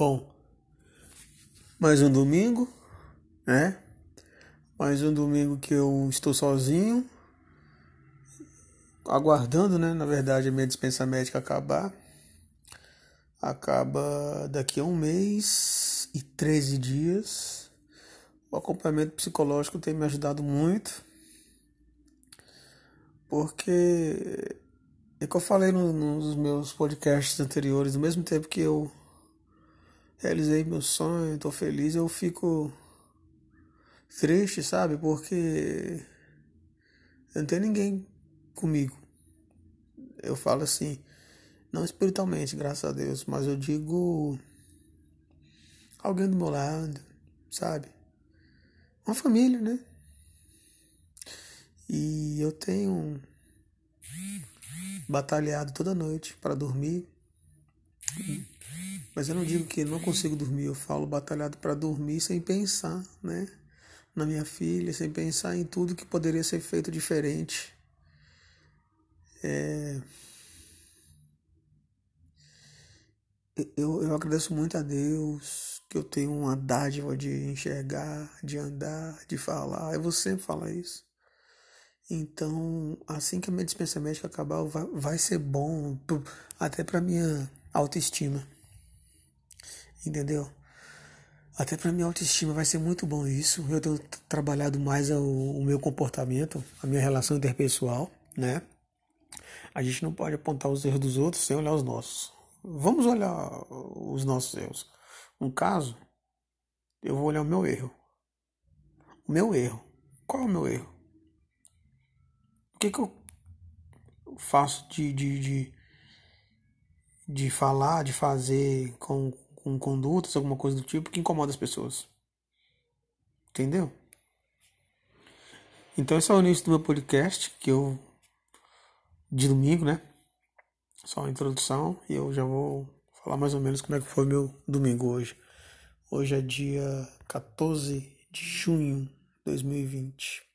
Bom, mais um domingo, né? Mais um domingo que eu estou sozinho, aguardando, né? Na verdade, a minha dispensa médica acabar. Acaba daqui a um mês e 13 dias. O acompanhamento psicológico tem me ajudado muito, porque é que eu falei no, nos meus podcasts anteriores, ao mesmo tempo que eu realizei meu sonho, estou feliz, eu fico triste, sabe? Porque não tem ninguém comigo. Eu falo assim, não espiritualmente, graças a Deus, mas eu digo alguém do meu lado, sabe? Uma família, né? E eu tenho batalhado toda noite para dormir mas eu não digo que não consigo dormir, eu falo batalhado para dormir sem pensar, né? Na minha filha, sem pensar em tudo que poderia ser feito diferente. É... Eu, eu agradeço muito a Deus que eu tenho uma dádiva de enxergar, de andar, de falar. Eu vou sempre falar isso. Então, assim que a minha dispensa médica acabar, vai, vai ser bom até para minha autoestima entendeu? Até para minha autoestima vai ser muito bom isso. Eu tenho trabalhado mais o, o meu comportamento, a minha relação interpessoal, né? A gente não pode apontar os erros dos outros sem olhar os nossos. Vamos olhar os nossos erros. Um caso, eu vou olhar o meu erro. O meu erro. Qual é o meu erro? O que, que eu faço de, de, de, de falar, de fazer com, com condutas, alguma coisa do tipo que incomoda as pessoas. Entendeu? Então esse é o início do meu podcast, que eu de domingo, né? Só a introdução e eu já vou falar mais ou menos como é que foi meu domingo hoje. Hoje é dia 14 de junho de 2020.